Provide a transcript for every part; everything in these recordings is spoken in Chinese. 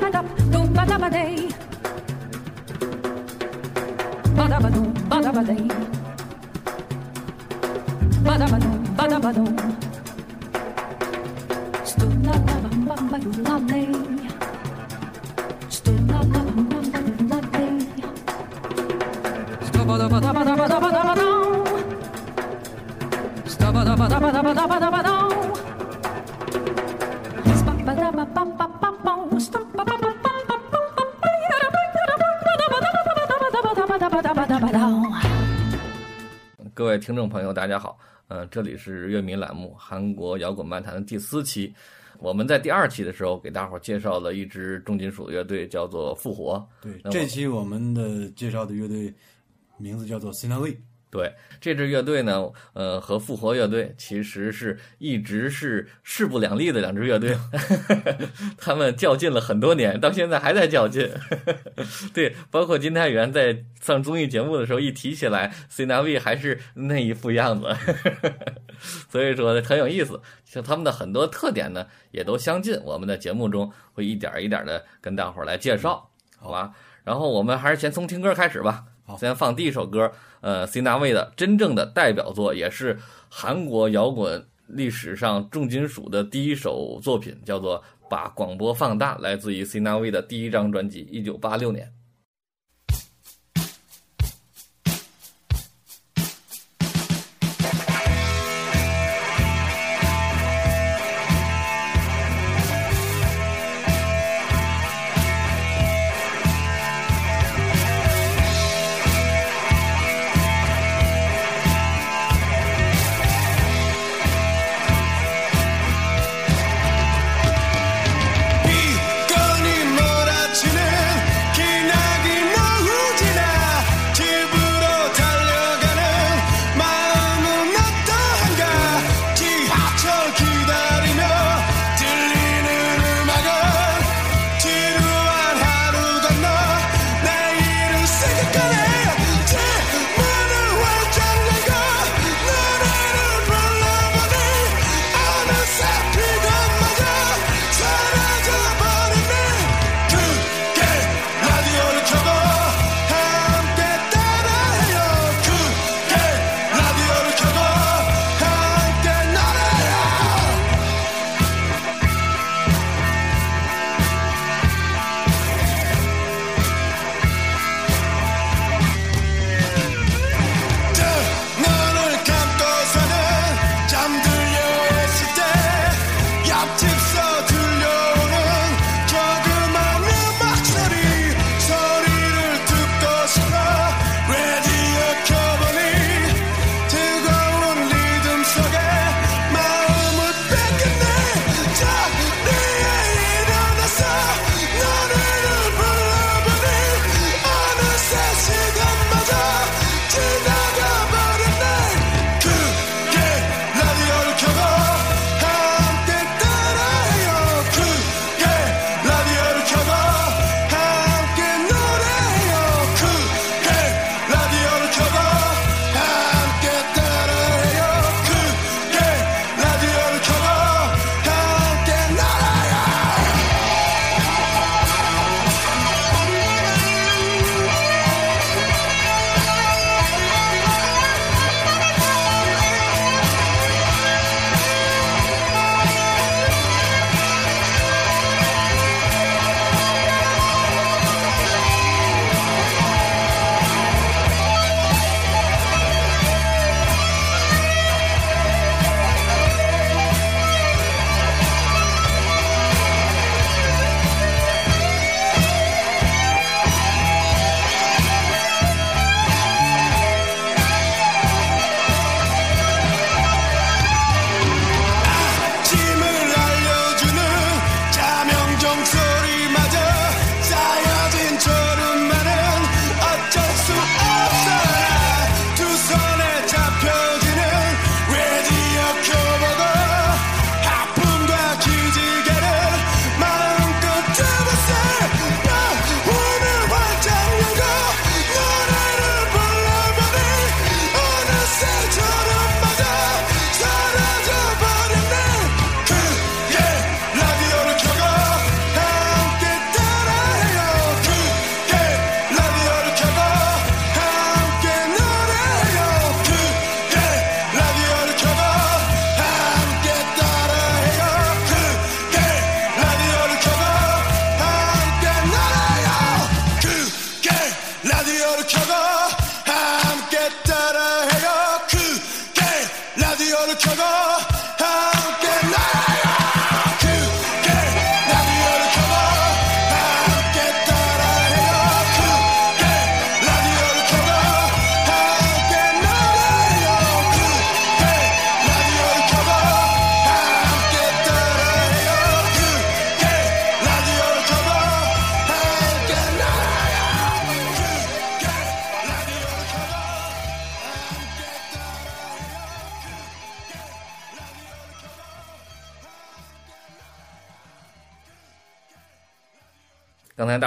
badabadab, dum badabaday. Badabadum, badabaday. Badabadum, badabadum. Stuna la bam bam ba du la lay. Stuna la bam bam ba du la lay. Stabadabadabadabadabadabadam. Stabadabadabadabadabadam. Stabadabadabadabadabadam. 听众朋友，大家好，嗯、这里是乐迷栏目《韩国摇滚漫谈》的第四期。我们在第二期的时候给大伙儿介绍了一支重金属乐队，叫做复活。对这期我们的介绍的乐队名字叫做 s i n a w y 对这支乐队呢，呃，和复活乐队其实是一直是势不两立的两支乐队，他们较劲了很多年，到现在还在较劲。对，包括金泰元在上综艺节目的时候一提起来 c n a v 还是那一副样子，所以说很有意思。像他们的很多特点呢，也都相近。我们的节目中会一点一点的跟大伙儿来介绍，好吧？然后我们还是先从听歌开始吧。先放第一首歌，呃，Cina w a y 的真正的代表作，也是韩国摇滚历史上重金属的第一首作品，叫做《把广播放大》，来自于 Cina w a y 的第一张专辑，一九八六年。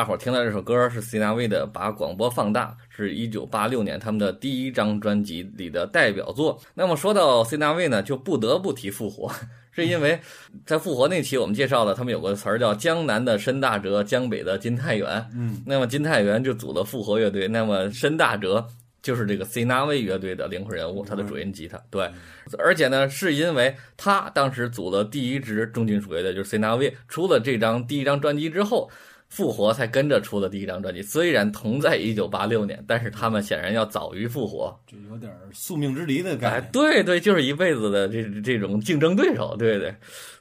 大伙儿听到这首歌是 C N V 的《把广播放大》，是一九八六年他们的第一张专辑里的代表作。那么说到 C N V 呢，就不得不提复活，是因为在复活那期我们介绍了他们有个词儿叫“江南的申大哲，江北的金泰元”。嗯，那么金泰元就组了复活乐队，那么申大哲就是这个 C N V 乐队的灵魂人物，他的主音吉他。对，而且呢，是因为他当时组了第一支重金属乐队，就是 C N V，出了这张第一张专辑之后。复活才跟着出的第一张专辑，虽然同在一九八六年，但是他们显然要早于复活。这有点宿命之离的感觉。哎，对对，就是一辈子的这这种竞争对手，对对。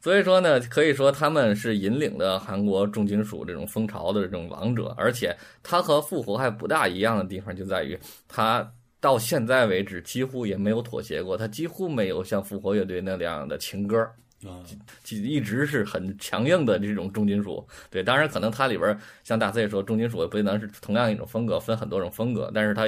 所以说呢，可以说他们是引领了韩国重金属这种风潮的这种王者，而且他和复活还不大一样的地方就在于，他到现在为止几乎也没有妥协过，他几乎没有像复活乐队那样的情歌。啊，一直是很强硬的这种重金属，对，当然可能它里边像大 C 说，重金属也不能是同样一种风格，分很多种风格，但是它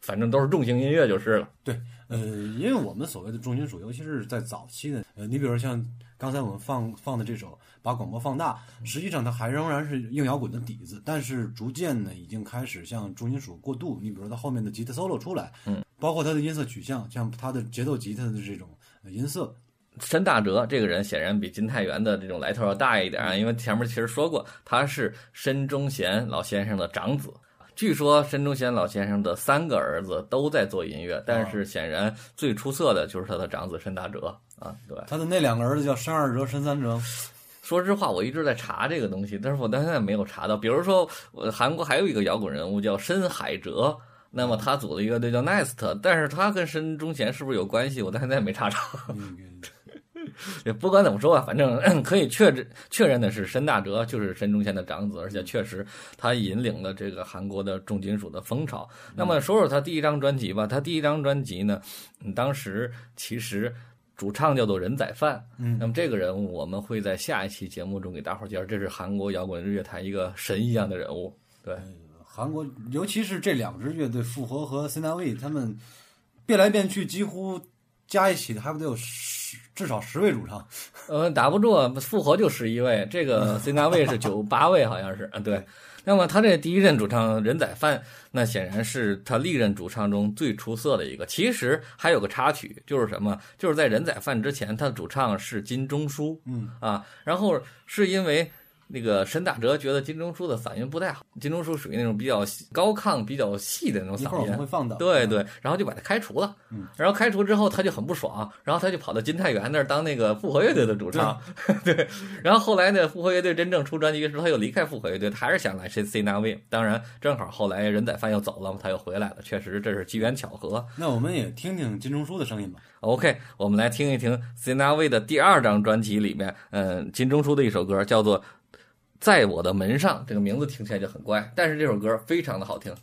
反正都是重型音乐就是了。对，呃，因为我们所谓的重金属，尤其是在早期的，呃，你比如像刚才我们放放的这首《把广播放大》，实际上它还仍然是硬摇滚的底子，但是逐渐呢，已经开始向重金属过渡。你比如它后面的吉他 solo 出来，嗯，包括它的音色取向，像它的节奏吉他的这种音色。申大哲这个人显然比金泰元的这种来头要大一点啊，因为前面其实说过他是申忠贤老先生的长子。据说申忠贤老先生的三个儿子都在做音乐，但是显然最出色的就是他的长子申大哲啊。对，他的那两个儿子叫申二哲、申三哲。说实话，我一直在查这个东西，但是我到现在没有查到。比如说，韩国还有一个摇滚人物叫申海哲。那么他组的乐队叫 Nest，但是他跟申忠贤是不是有关系？我到现在没查着。也 不管怎么说吧，反正可以确认确认的是，申大哲就是申忠贤的长子，而且确实他引领了这个韩国的重金属的风潮。那么说说他第一张专辑吧，他第一张专辑呢，当时其实主唱叫做任宰范。嗯，那么这个人物我们会在下一期节目中给大伙儿介绍，这是韩国摇滚乐坛一个神一样的人物。对。韩国，尤其是这两支乐队复活和 C N V，他们变来变去，几乎加一起还不得有十至少十位主唱。呃，打不住，复活就十一位，这个 C N V 是九八位，好像是。嗯，对。那么他这第一任主唱任宰范，那显然是他历任主唱中最出色的一个。其实还有个插曲，就是什么？就是在任宰范之前，他的主唱是金钟书。嗯啊，然后是因为。那个沈大哲觉得金钟书的嗓音不太好，金钟书属于那种比较高亢、比较细的那种嗓音，会放的。对对，然后就把他开除了。嗯，然后开除之后他就很不爽，然后他就跑到金泰元那儿当那个复活乐队的主唱。对，然后后来呢，复活乐队真正出专辑的时候，他又离开复活乐队，他还是想来 C C 那位。当然，正好后来任宰范又走了，他又回来了。确实这是机缘巧合。那我们也听听金钟书的声音吧。OK，我们来听一听 C N V 的第二张专辑里面，嗯，金钟书的一首歌叫做。在我的门上这个名字听起来就很乖但是这首歌非常的好听。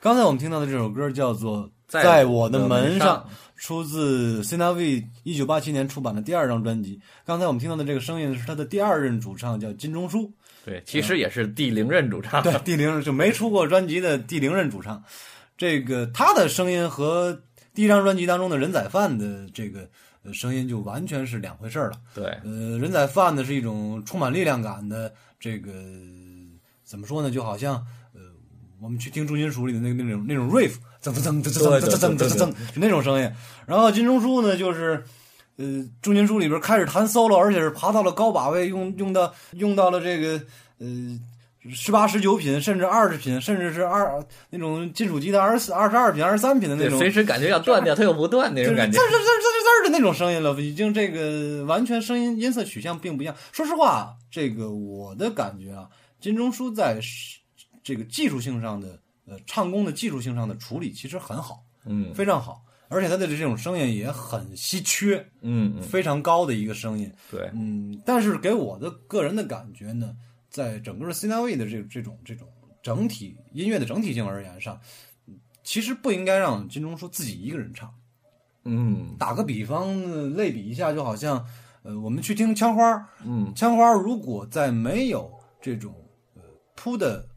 刚才我们听到的这首歌叫做《在在我的门门上》，出自 c i n a V 一九八七年出版的第二张专辑。刚才我们听到的这个声音是他的第二任主唱，叫金钟书。对，其实也是第零任主唱。对，第零就没出过专辑的第零任主唱。这个他的声音和第一张专辑当中的人仔饭的这个呃声音就完全是两回事儿了。对，呃，人仔饭呢是一种充满力量感的这个怎么说呢？就好像呃，我们去听重金属里的那个那种那种 riff，噔噔噔噔噔噔噔噔噔噔，就那种声音。然后金钟书呢，就是呃，重金属里边开始弹 solo，而且是爬到了高把位，用用到用到了这个呃。十八、十九品，甚至二十品，甚至是二那种金属吉他二十四、二十二品、二十三品的那，种，随时感觉要断掉，它又不断那种感觉滋。滋滋滋滋滋的那种声音了，已经这个完全声音音色取向并不一样。说实话，这个我的感觉啊，金钟书在这个技术性上的呃唱功的技术性上的处理其实很好，嗯。非常好，而且他的这种声音也很稀缺，嗯嗯，非常高的一个声音。对，嗯，但是给我的个人的感觉呢，在整个 C N V 的这这种这种整体音乐的整体性而言上，嗯其实不应该让金钟书自己一个人唱。嗯。打个比方，呃类比一下，就好像，呃，我们去听枪花，嗯枪花如果在没有这种呃铺的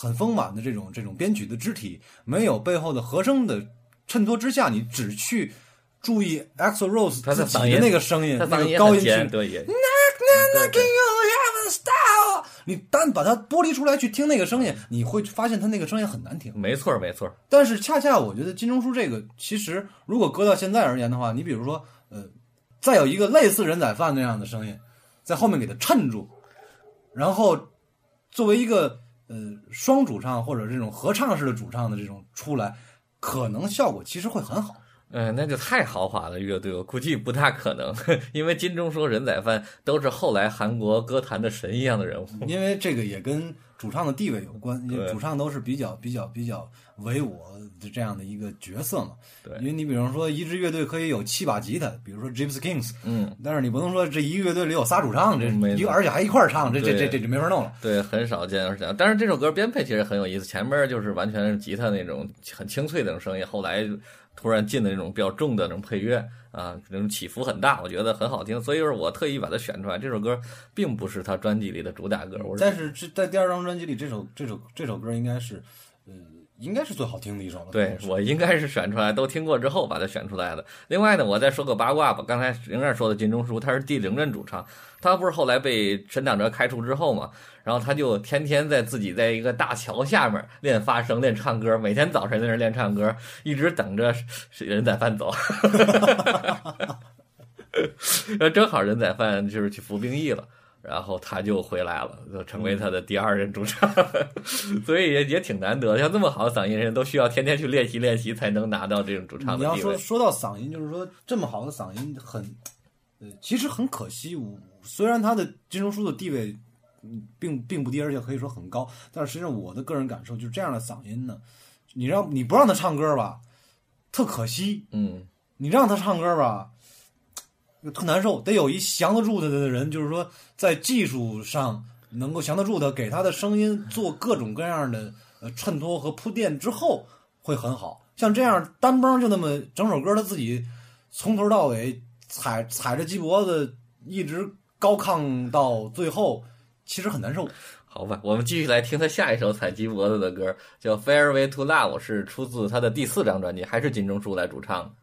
很丰满的这种这种编曲的肢体，没有背后的和声的衬托之下，你只去注意 EXO Rose 他的自己的那个声音，那个高音区？你单把它剥离出来去听那个声音，你会发现它那个声音很难听。没错儿没错儿，但是恰恰我觉得金钟书这个，其实如果搁到现在而言的话，你比如说，呃，再有一个类似人仔饭那样的声音，在后面给它衬住，然后作为一个呃双主唱或者这种合唱式的主唱的这种出来，可能效果其实会很好。嗯，那就太豪华的，乐队我估计不大可能，因为金钟说人仔饭都是后来韩国歌坛的神一样的人物。因为这个也跟主唱的地位有关，因为主唱都是比较比较比较唯我的这样的一个角色嘛。对因为你比方说一支乐队可以有七把吉他，比如说 Gypsy Kings，嗯，但是你不能说这一个乐队里有仨主唱，这嗯没错一个而且还一块儿唱，这这这这就没法弄了。对，很少见而且。但是这首歌编配其实很有意思，前面就是完全是吉他那种很清脆的那种声音，后来突然进的那种比较重的那种配乐啊，那种起伏很大，我觉得很好听。所以说我特意把它选出来。这首歌并不是他专辑里的主打歌，我但是这在第二张专辑里，这首这首这首歌应该是，应该是最好听的一首了。对我应该是选出来，都听过之后把它选出来的。另外呢，我再说个八卦吧。刚才仍然说的金钟书，他是第零任主唱，他不是后来被陈长哲开除之后嘛，然后他就天天在自己在一个大桥下面练发声、练唱歌，每天早晨在那儿练唱歌，一直等着是人仔饭走。然 后 正好人仔饭就是去服兵役了。然后他就回来了，就成为他的第二任主唱，所以也也挺难得。像这么好的嗓音人，都需要天天去练习练习，才能拿到这种主唱你要的地位。说说到嗓音，就是说这么好的嗓音很，呃，其实很可惜。我虽然他的金钟书的地位，嗯，并并不低，而且可以说很高，但是实际上我的个人感受就是这样的嗓音呢，你让你不让他唱歌吧，特可惜；嗯，你让他唱歌吧，特难受。得有一降得住他的人，就是说在技术上能够降得住他，给他的声音做各种各样的呃衬托和铺垫之后，会很好。像这样单帮就那么整首歌，他自己从头到尾踩踩着鸡脖子，一直高亢到最后，其实很难受。好吧，我们继续来听他下一首踩鸡脖子的歌，叫《Fairway to Love》，是出自他的第四张专辑，还是金钟书来主唱。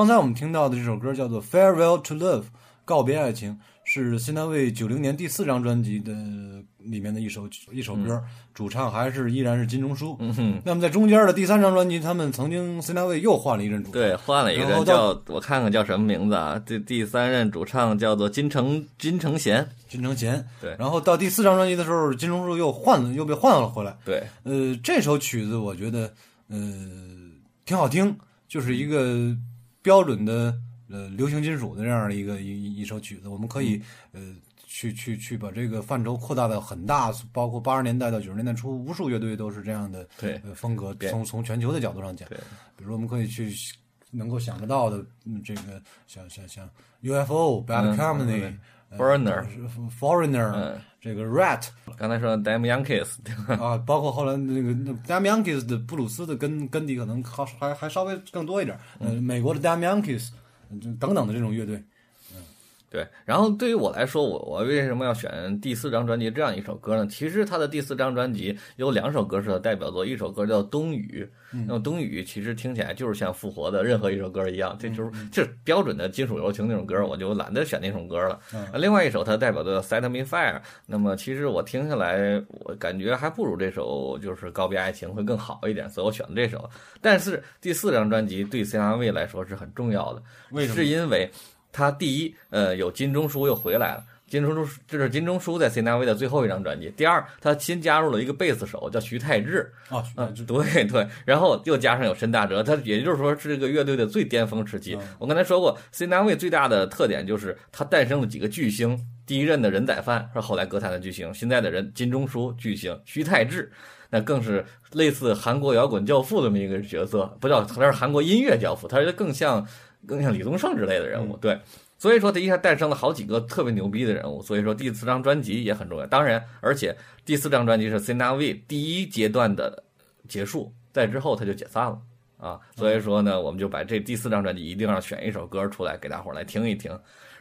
刚才我们听到的这首歌叫做《Farewell to Love》，告别爱情，是新单位九零年第四张专辑的里面的一首一首歌，主唱还是依然是金钟书。嗯哼，那么在中间的第三张专辑，他们曾经新单位又换了一任主唱，对，换了一个叫我看看叫什么名字啊？这第三任主唱叫做金城金城贤。金城贤。对然后到第四张专辑的时候，金钟书又换了，又被换了回来。对，呃，这首曲子我觉得呃挺好听，就是一个标准的呃流行金属的这样的一个一一一首曲子，我们可以呃去去去把这个范畴扩大到很大，包括八十年代到九十年代初，无数乐队都是这样的对。呃风格。从从全球的角度上讲，对。比如说我们可以去能够想得到的，嗯，这个像像像 UFO、Bad 嗯 Company、嗯 Foreigner Foreigner，、嗯，这个 Rat 刚才说 Damn Yankees，对吧？啊，包括后来那个那 Damn Yankees 的布鲁斯的根根底可能还还还稍微更多一点，呃，美国的 Damn Yankees 嗯等等的这种乐队，对，然后对于我来说，我我为什么要选第四张专辑这样一首歌呢？其实他的第四张专辑有两首歌是他代表作，一首歌叫《冬雨》，那么《冬雨》其实听起来就是像复活的任何一首歌一样，这就是就是标准的金属柔情那种歌，我就懒得选那首歌了。啊另外一首他代表的《Set Me Fire》，那么其实我听下来，我感觉还不如这首就是《告别爱情》会更好一点，所以我选了这首。但是第四张专辑对 CRV 来说是很重要的，是因为他第一，呃，有金钟书又回来了。金钟书这是金钟书在 C N V 的最后一张专辑。第二，他新加入了一个贝斯手叫徐太志，啊，嗯，对对，然后又加上有申大哲，他也就是说是这个乐队的最巅峰时期。我刚才说过，C N V 最大的特点就是它诞生了几个巨星，第一任的人宰范是后来歌坛的巨星，现在的人金钟书巨星，徐太志。那更是类似韩国摇滚教父这么一个角色，不叫他是韩国音乐教父，他是更像更像李宗盛之类的人物，对。所以说，他一下诞生了好几个特别牛逼的人物。所以说，第四张专辑也很重要。当然，而且第四张专辑是 C N V 第一阶段的结束，在之后他就解散了啊。所以说呢，我们就把这第四张专辑一定要选一首歌出来给大伙儿来听一听。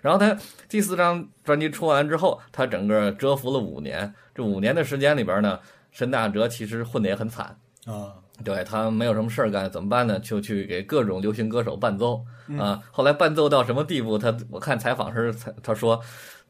然后他第四张专辑出完之后，他整个蛰伏了五年。这五年的时间里边呢，申大哲其实混得也很惨。啊，对他没有什么事儿干，怎么办呢？就去给各种流行歌手伴奏嗯啊。后来伴奏到什么地步？他我看采访时，他他说，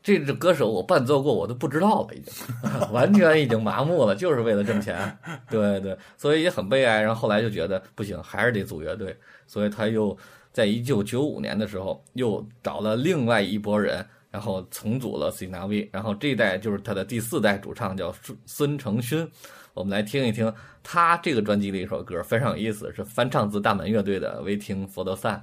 这个歌手我伴奏过，我都不知道了，已经 完全已经麻木了，就是为了挣钱。对对，所以也很悲哀。然后后来就觉得不行，还是得组乐队，所以他又在一九九五年的时候又找了另外一拨人。然后重组了 C N V，然后这一代就是他的第四代主唱叫孙孙承勋，我们来听一听他这个专辑的一首歌，非常有意思，是翻唱自大门乐队的《Waiting for the Sun》。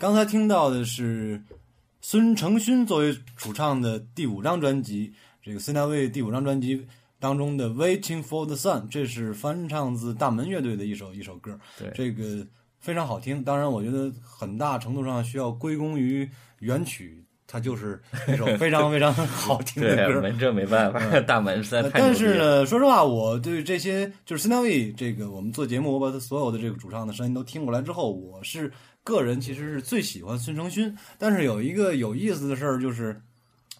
刚才听到的是孙承勋作为主唱的第五张专辑，这个 c n a w 第五张专辑当中的《Waiting for the Sun》，这是翻唱自大门乐队的一首一首歌。对这个非常好听。当然，我觉得很大程度上需要归功于原曲，它就是一首非常非常好听的 对，歌。没这没办法，大门实在太牛但。是呢，说实话，我对这些就是 c n a w 这个我们做节目，我把他所有的这个主唱的声音都听过来之后，我是个人其实是最喜欢孙承勋。但是有一个有意思的事儿，就是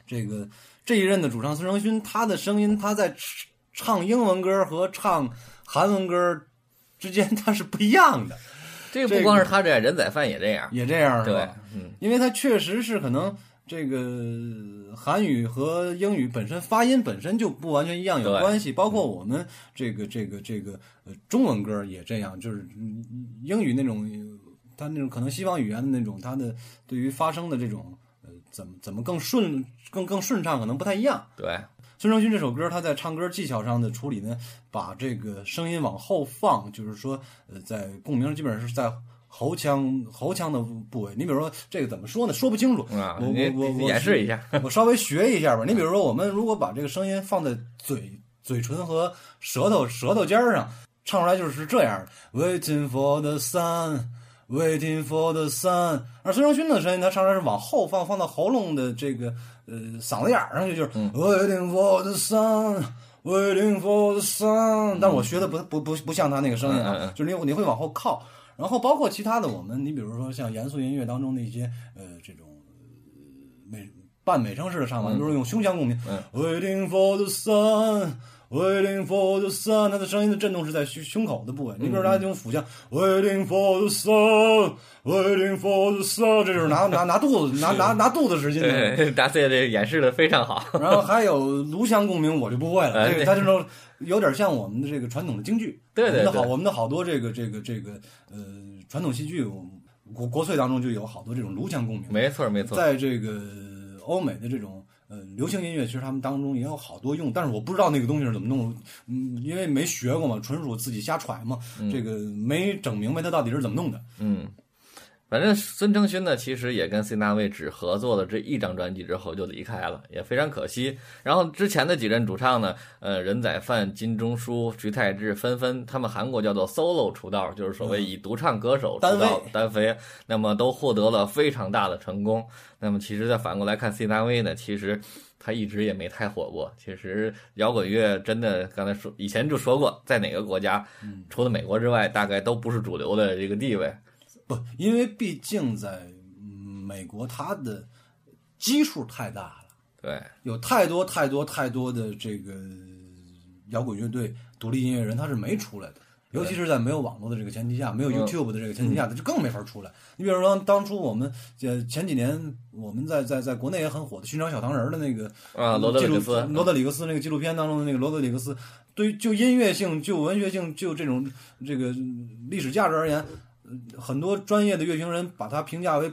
这个这一任的主唱孙承勋，他的声音他在唱英文歌和唱韩文歌之间他是不一样的，这个不光是他这样，人仔饭也这样。也这样是对吧？，嗯，因为他确实是可能这个韩语和英语本身发音本身就不完全一样有关系，包括我们这个这个这个呃中文歌也这样，就是嗯英语那种它那种可能西方语言的那种它的对于发声的这种呃怎么怎么更顺更更顺畅，可能不太一样。对，孙承勋这首歌，他在唱歌技巧上的处理呢，把这个声音往后放，就是说，呃，在共鸣基本上是在喉腔喉腔的部位。你比如说这个怎么说呢？说不清楚。啊，我我我我演示一下。我稍微学一下吧。你比如说，我们如果把这个声音放在嘴嘴唇和舌头舌头尖儿上，唱出来就是这样的：Waiting for the sun。Waiting for the sun，而孙尚勋的声音，他唱出来是往后放，放到喉咙的这个呃嗓子眼儿上去，就是 Waiting for the sun，Waiting for the sun。但我学的不不不不像他那个声音啊，嗯嗯嗯。就是你你会往后靠，然后包括其他的我们，你比如说像严肃音乐当中的一些呃这种美半美声式的唱法，比如说用胸腔共鸣、嗯。W a i t i n g for the sun。Waiting for the sun，它的声音的震动是在胸胸口的部位。你比如他用腹腔，Waiting for the sun，Waiting for the sun，这就是拿拿拿肚子 拿拿拿肚子使劲 大 C 这演示的非常好。然后还有颅腔共鸣，我就不会了。这个哎对它这种有点像我们的这个传统的京剧。对对我们的好，我们的好多这个这个这个呃传统戏剧，国国粹当中就有好多这种颅腔共鸣。没错没错，在这个欧美的这种呃流行音乐，其实他们当中也有好多用，但是我不知道那个东西是怎么弄，嗯，因为没学过嘛，纯属自己瞎揣嘛，这个没整明白它到底是怎么弄的。嗯，反正孙承勋呢，其实也跟 C 大卫只合作了这一张专辑之后就离开了，也非常可惜。然后之前的几任主唱呢，呃，任宰范、金钟书、徐太志、纷纷，他们韩国叫做 solo 出道，就是所谓以独唱歌手出单道飞单飞，那么都获得了非常大的成功。那么其实再反过来看 C 大卫呢，其实。他一直也没太火过。其实摇滚乐真的，刚才说以前就说过，在哪个国家，除了美国之外，大概都不是主流的这个地位。不，因为毕竟在嗯美国，它的基数太大了。对，有太多太多太多的这个摇滚乐队、独立音乐人，他是没出来的。尤其是在没有网络的这个前提下，没有嗯 YouTube 的这个前提下，他就更没法出来。你比如说，当初我们呃前几年我们在在在国内也很火的《寻找小糖人》的那个啊罗德里克斯罗德里克斯那个纪录片当中的那个罗德里克斯，对于就音乐性、就文学性、就这种这个历史价值而言，呃很多专业的乐评人把它评价为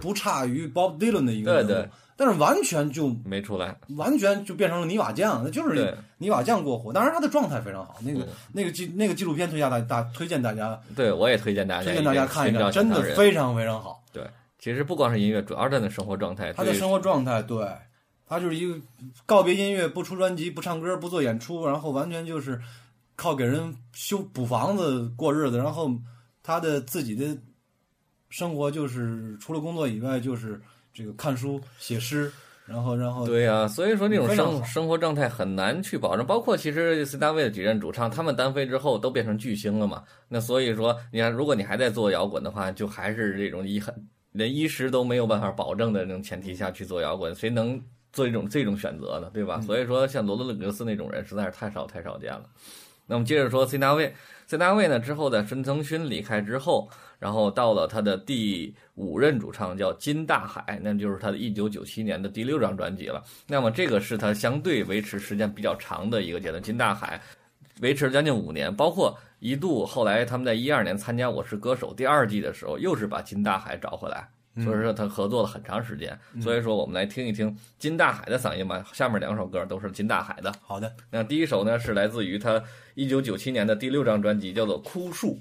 不差于 Bob Dylan 的一个人物，对对但是完全就没出来。完全就变成了泥瓦匠，那就是泥瓦匠过火。当然他的状态非常好，那个、嗯那个纪那个纪录片推荐大大推荐大家对，我也推荐大家推荐大家看一看，真的非。常非常好。对，其实不光是音乐，主要是他的生活状态。他的生活状态，对他就是一个告别音乐，不出专辑，不唱歌，不做演出，然后完全就是靠给人修补房子过日子，然后他的自己的生活就是除了工作以外，就是这个看书、写诗，然后然后对呀、所以说那种生生活状态很难去保证。包括其实 C 大卫的几任主唱，他们单飞之后都变成巨星了嘛。那所以说，你看，如果你还在做摇滚的话，就还是这种一很连衣食都没有办法保证的那种前提下去做摇滚，谁能做一种这种选择呢？对吧？所以说，像罗德里格斯那种人实在是太少太少见了。那么接着说 C 大卫在大卫呢之后在孙承勋离开之后，然后到了他的第五任主唱叫金大海，那就是他的一九九七年的第六张专辑了。那么这个是他相对维持时间比较长的一个阶段。金大海维持了将近五年，包括一度后来他们在一二年参加《我是歌手》第二季的时候，又是把金大海找回来。所以说他合作了很长时间，所以说我们来听一听金大海的嗓音吧。下面两首歌都是金大海的。好的。那第一首呢是来自于他一九九七年的第六张专辑，叫做《枯树》。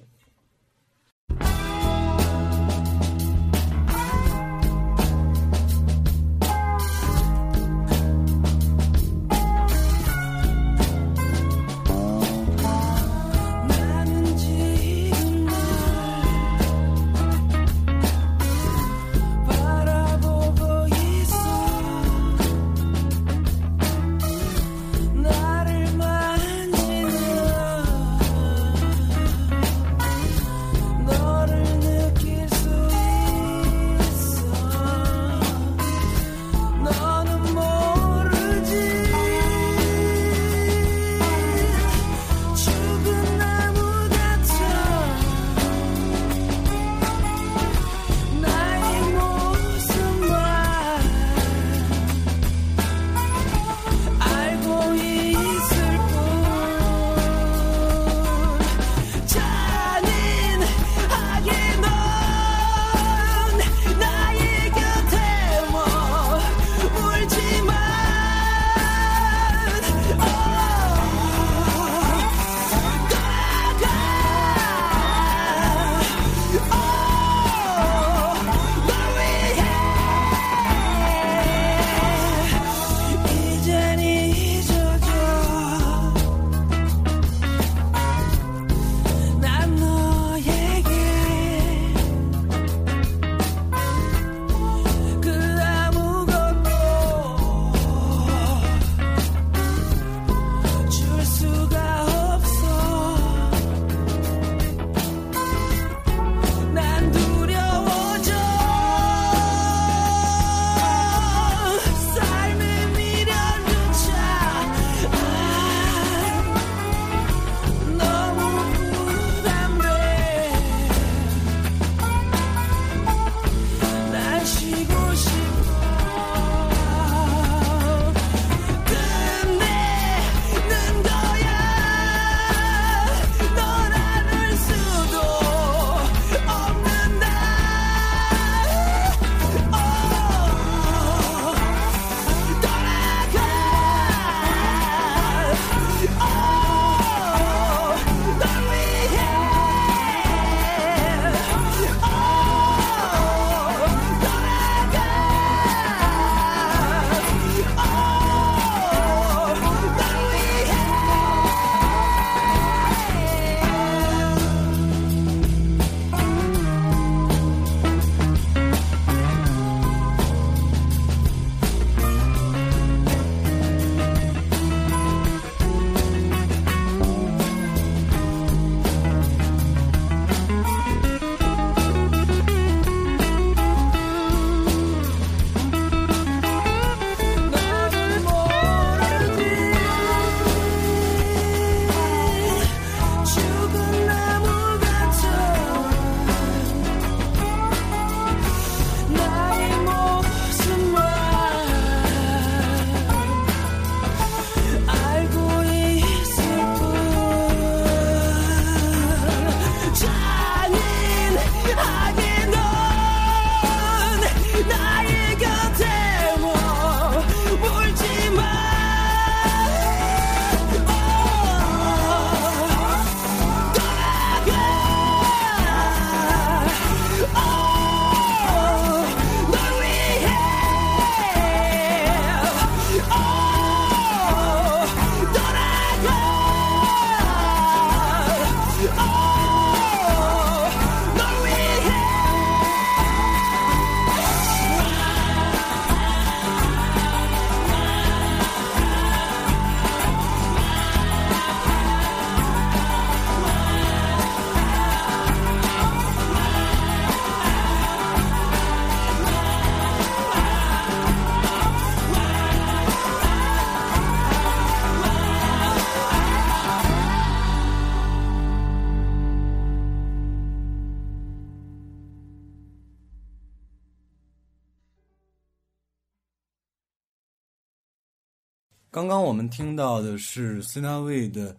刚刚我们听到的是 c i n a w a y 的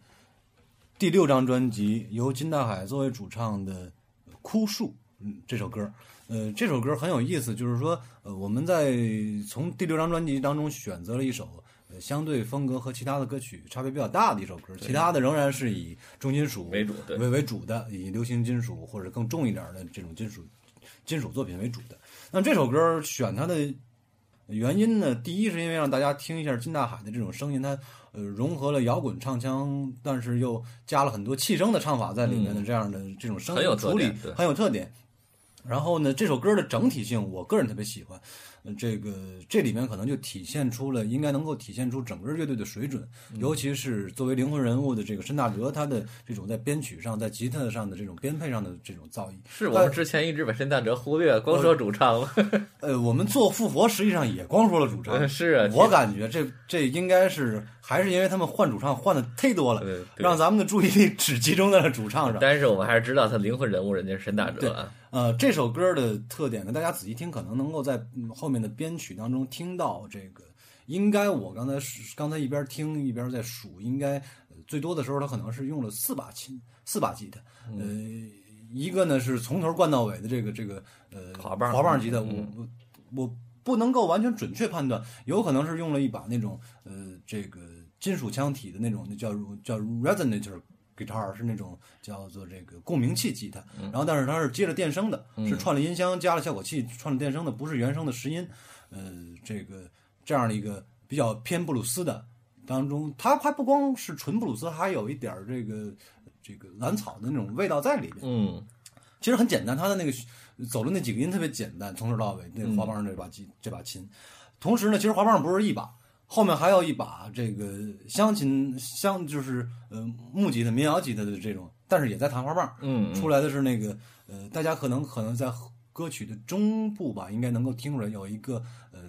第六张专辑，由金大海作为主唱的《枯树》嗯这首歌。呃，这首歌很有意思，就是说，呃，我们在从第六张专辑当中选择了一首。呃，相对风格和其他的歌曲差别比较大的一首歌，其他的仍然是以重金属为主为为主的，以流行金属或者更重一点的这种金属金属作品为主的。那这首歌选它的原因呢，第一是因为让大家听一下金大海的这种声音，它呃融合了摇滚唱腔，但是又加了很多气声的唱法在里面的这样的这种声嗯很有音处理很有特点。然后呢，这首歌的整体性，我个人特别喜欢。呃这个这里面可能就体现出了，应该能够体现出整个乐队的水准，嗯尤其是作为灵魂人物的这个申大哲，他的这种在编曲上、在吉他上的这种编配上的这种造诣。是我们之前一直把申大哲忽略，光说主唱了。呃，我们做复活实际上也光说了主唱，是啊，我感觉这这应该是还是因为他们换主唱换的忒多了，对对让咱们的注意力只集中在了主唱上。但是我们还是知道他灵魂人物，人家是申大哲啊。呃，这首歌的特点呢，大家仔细听，可能能够在、嗯后面的编曲当中听到这个。应该我刚才是刚才一边听一边在数，应该、呃最多的时候他可能是用了四把琴，四把吉他，呃，一个呢是从头灌到尾的这个这个呃滑棒滑棒吉他，嗯我我我不能够完全准确判断，有可能是用了一把那种呃这个金属腔体的那种那叫叫 resonator guitar 是那种叫做这个共鸣器吉他，然后但是它是接着电声的，是串了音箱加了效果器串了电声的，不是原声的实音，呃，这个这样的一个比较偏布鲁斯的当中，它还不光是纯布鲁斯，还有一点儿这个这个蓝草的那种味道在里边。嗯，其实很简单，它的那个走的那几个音特别简单，从头到尾那个滑棒这把吉、这把琴。同时呢，其实滑棒不是一把，后面还有一把这个乡琴乡就是呃木吉他、民谣吉他的这种，但是也在弹花棒。嗯嗯出来的是那个呃，大家可能可能在歌曲的中部吧，应该能够听出来有一个呃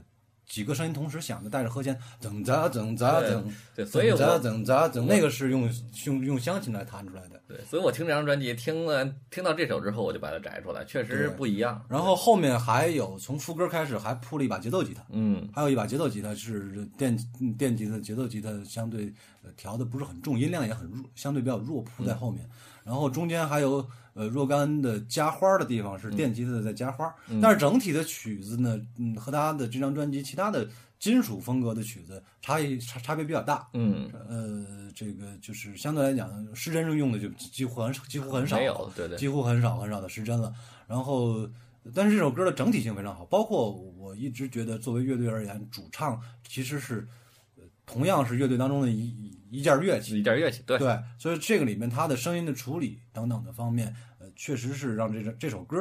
几个声音同时响的，带着和弦，噔咋噔咋噔，对所以我噔咋噔咋噔，那个是用用用乡琴来弹出来的。对，所以我听这张专辑，听了听到这首之后，我就把它摘出来，确实不一样。然后后面还有从副歌开始还铺了一把节奏吉他，嗯，还有一把节奏吉他是电电吉他，节奏吉他相对呃调的不是很重，音量也很弱，相对比较弱，铺在后面。然后中间还有呃若干的加花的地方是电吉他在加花，但是整体的曲子呢，嗯，和他的这张专辑其他的金属风格的曲子差异差差别比较大。嗯，呃，这个就是相对来讲，失真用的就几乎很几乎很少了，没有对对。几乎很少很少的失真了。然后，但是这首歌的整体性非常好，包括我一直觉得，作为乐队而言，主唱其实是呃同样是乐队当中的一一一件乐器，一件乐器，对，对，所以这个里面它的声音的处理等等的方面，呃，确实是让这这这首歌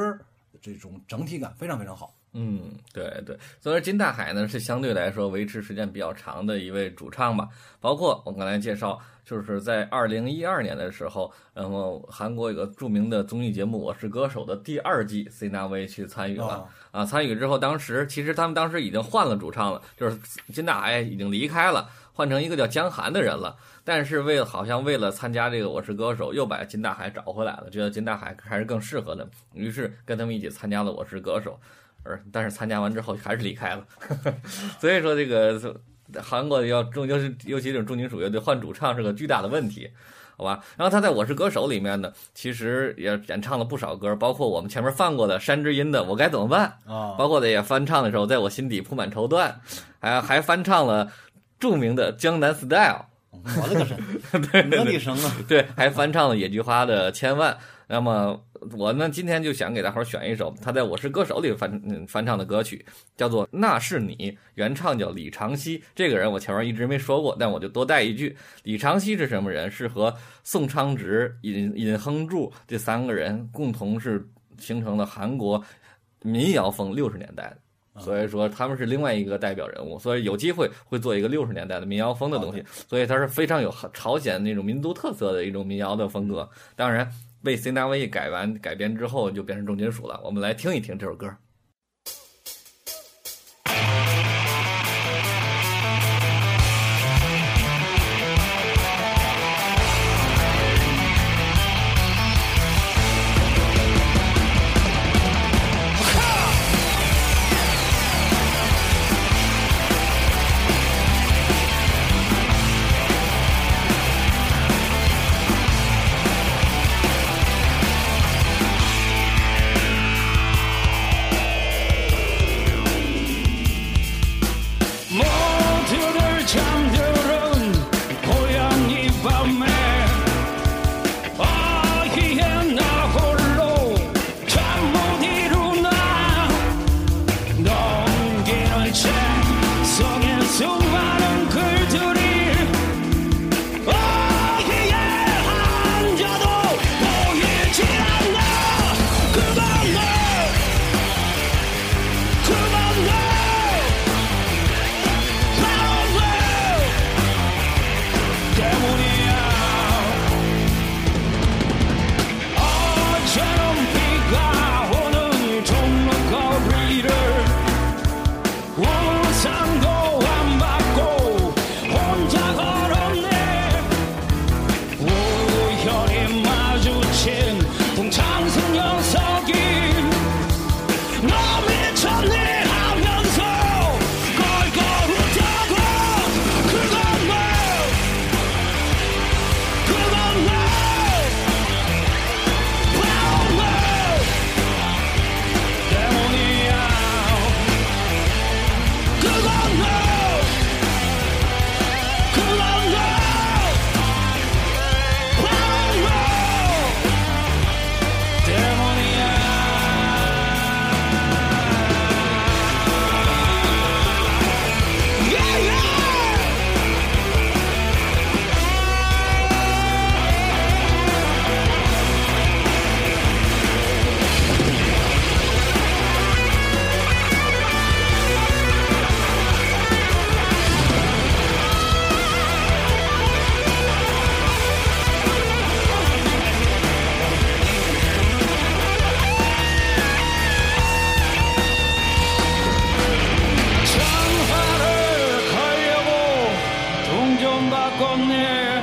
这种整体感非常非常好。嗯，对对，所以说金大海呢是相对来说维持时间比较长的一位主唱吧。包括我刚才介绍，就是在二零一二年的时候，然后韩国有个著名的综艺节目《我是歌手》的第二季，C 大威去参与了啊啊。参与之后，当时其实他们当时已经换了主唱了，就是金大海已经离开了，换成一个叫江寒的人了。但是为了好像为了参加这个《我是歌手》，又把金大海找回来了，觉得金大海还是更适合的，于是跟他们一起参加了《我是歌手》。而但是参加完之后还是离开了，所以说这个韩国要重就是尤其这种重金属乐队换主唱是个巨大的问题，好吧？然后他在我是歌手里面呢，其实也演唱了不少歌，包括我们前面放过的山之音的我该怎么办，啊，包括的也翻唱的时候，在我心底铺满绸缎，还还翻唱了著名的江南 Style，我的个神，我的神啊！对，还翻唱了野菊花的千万。那么我呢，今天就想给大伙儿选一首他在《我是歌手》里翻嗯翻唱的歌曲，叫做《那是你》，原唱叫李长熙。这个人我前面一直没说过，但我就多带一句：李长熙是什么人？是和宋昌植、尹尹亨柱这三个人共同是形成了韩国民谣风六十年代的。所以说他们是另外一个代表人物，所以有机会会做一个六十年代的民谣风的东西，所以它是非常有朝鲜那种民族特色的一种民谣的风格。当然，被 C 大卫改完改编之后就变成重金属了。我们来听一听这首歌。 좀 바꿨네.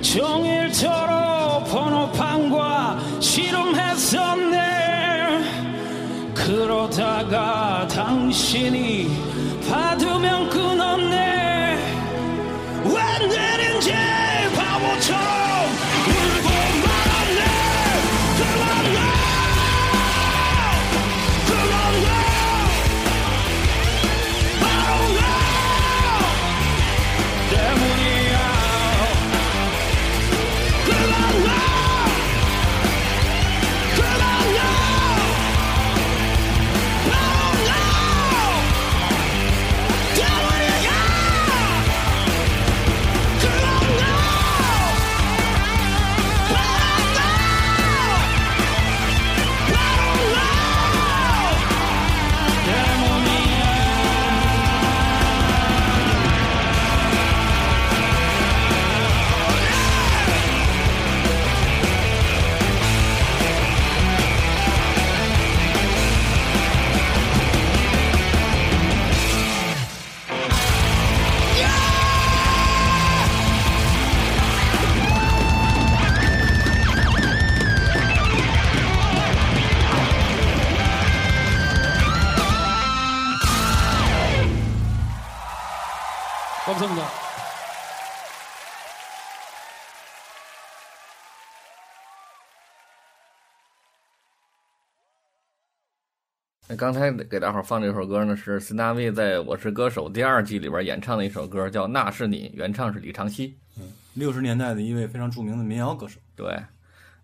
정일처럼 번호판과 씨름했었네. 그러다가 당신이 받으면 끊었네 刚才给大伙儿放这首歌呢，是孙大卫在《我是歌手》第二季里边演唱的一首歌，叫《那是你》，原唱是李长熙。六十年代的一位非常著名的民谣歌手对，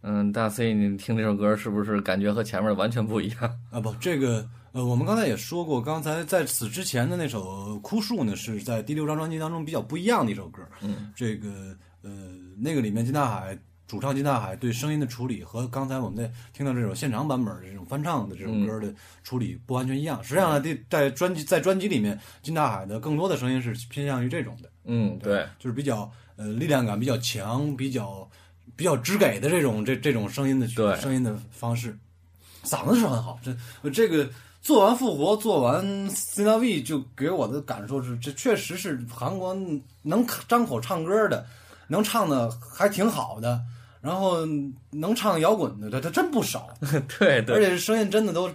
嗯，大 C，你听这首歌是不是感觉和前面完全不一样？啊，不，这个呃，我们刚才也说过，刚才在此之前的那首《枯树》呢，是在第六张专辑当中比较不一样的一首歌。嗯，这个呃，那个里面金大海主唱金大海对声音的处理和刚才我们在听到这首现场版本的这种翻唱的这首歌的处理不完全一样。实际上呢，在专辑在专辑里面，金大海的更多的声音是偏向于这种的。嗯，对，就是比较呃力量感比较强、比较比较直给的这种这这种声音的对声音的方式，嗓子是很好。这呃这个做完复活，做完 C N V 就给我的感受是，这确实是韩国能张口唱歌的，能唱的还挺好的，然后能唱摇滚的，他他真不少，对对。而且是声音真的都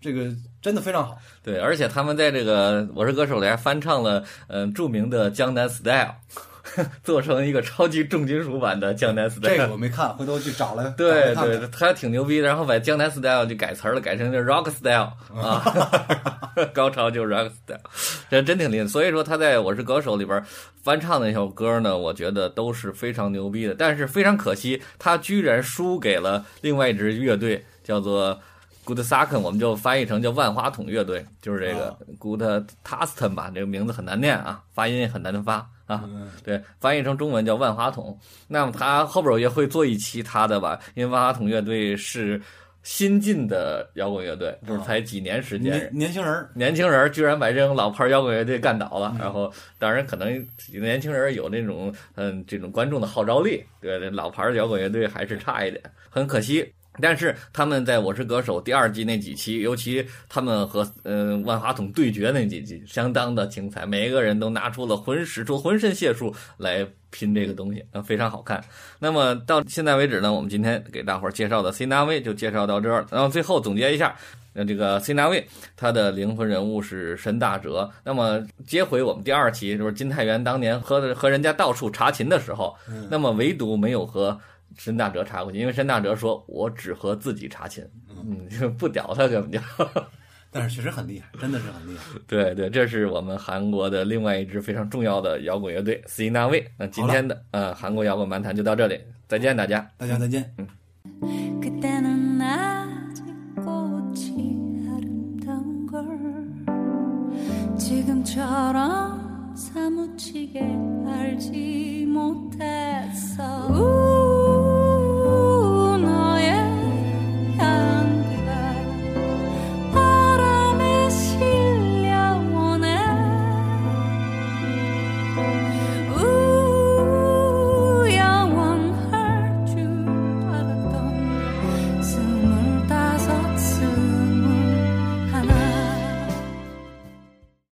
这个真的非常好。对，而且他们在这个《我是歌手》里还翻唱了嗯、呃著名的《江南 Style》，做成一个超级重金属版的《江南 Style》。这个我没看，回头去找来。对对，他挺牛逼的，然后把江南 style 就改词儿了，改成这 rock style 啊，高潮就是 rock style，这真挺厉害。所以说他在我是歌手里边翻唱的那首歌呢，我觉得都是非常牛逼的。但是非常可惜，他居然输给了另外一支乐队，叫做 Good Saken，我们就翻译成叫万花筒乐队，就是这个啊 Good Taston 吧，这个名字很难念啊，发音也很难发啊。嗯对，翻译成中文叫万花筒。那么他后边我也会做一期他的吧，因为万花筒乐队是新进的摇滚乐队，就是才几年时间。年年轻人儿年轻人居然把这种老牌摇滚乐队干倒了，然后当然可能年轻人有那种嗯这种观众的号召力，对，这老牌摇滚乐队还是差一点，很可惜。但是他们在《我是歌手》第二季那几期，尤其他们和呃万花筒对决那几集，相当的精彩，每一个人都拿出了浑使出浑身解数来拼这个东西，呃，非常好看。那么到现在为止呢，我们今天给大伙儿介绍的 C 大卫就介绍到这儿。然后最后总结一下，那这个 C 大卫他的灵魂人物是申大哲。那么接回我们第二期，就是金太元当年和和人家到处查琴的时候，那么唯独没有和申大哲查过琴，因为申大哲说我只和自己查琴，嗯，就不屌他根本就。但是确实很厉害，真的是很厉害。对对，这是我们韩国的另外一支非常重要的摇滚乐队 C 那卫。那今天的呃韩国摇滚漫谈就到这里，再见大家。大家再见。 그때는 아직 꽃이 아름다운 걸 지금처럼 사무치게 알지 못했어